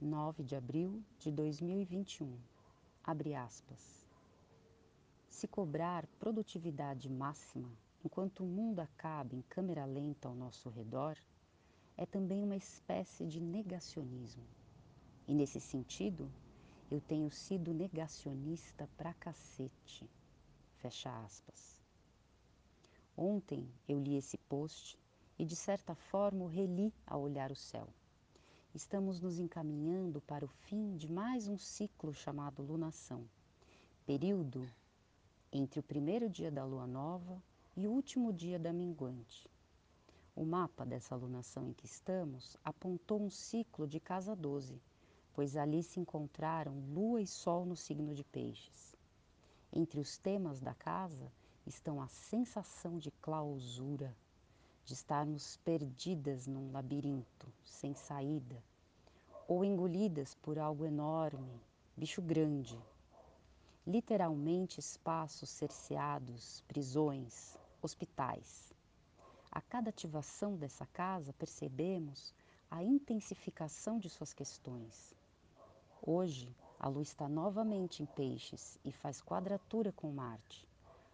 9 de abril de 2021. Abre aspas. Se cobrar produtividade máxima enquanto o mundo acaba em câmera lenta ao nosso redor, é também uma espécie de negacionismo. E nesse sentido, eu tenho sido negacionista pra cacete. Fecha aspas. Ontem eu li esse post e, de certa forma, o reli ao olhar o céu. Estamos nos encaminhando para o fim de mais um ciclo chamado lunação, período entre o primeiro dia da lua nova e o último dia da minguante. O mapa dessa lunação em que estamos apontou um ciclo de casa 12, pois ali se encontraram lua e sol no signo de peixes. Entre os temas da casa estão a sensação de clausura, de estarmos perdidas num labirinto, sem saída, ou engolidas por algo enorme, bicho grande. Literalmente espaços cerceados, prisões, hospitais. A cada ativação dessa casa, percebemos a intensificação de suas questões. Hoje, a lua está novamente em Peixes e faz quadratura com Marte,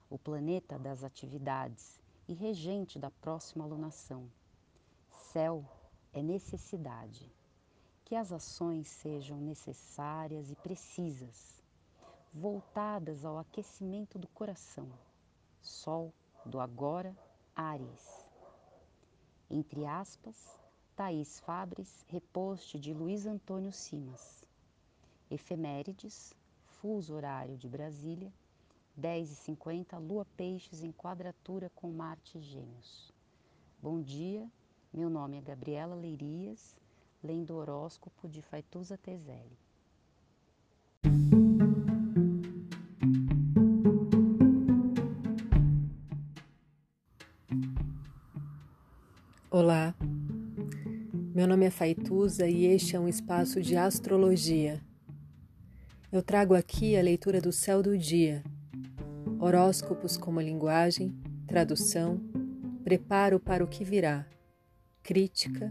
o planeta das atividades e regente da próxima alunação. Céu é necessidade. Que as ações sejam necessárias e precisas, voltadas ao aquecimento do coração. Sol do agora, Ares. Entre aspas, Thaís Fabres, reposte de Luiz Antônio Simas. Efemérides, fuso horário de Brasília, 10h50, Lua Peixes em quadratura com Marte Gêmeos. Bom dia, meu nome é Gabriela Leirias, lendo horóscopo de Faituza Tezelli. Olá, meu nome é Faituza e este é um espaço de astrologia. Eu trago aqui a leitura do céu do dia, horóscopos como linguagem, tradução, preparo para o que virá, crítica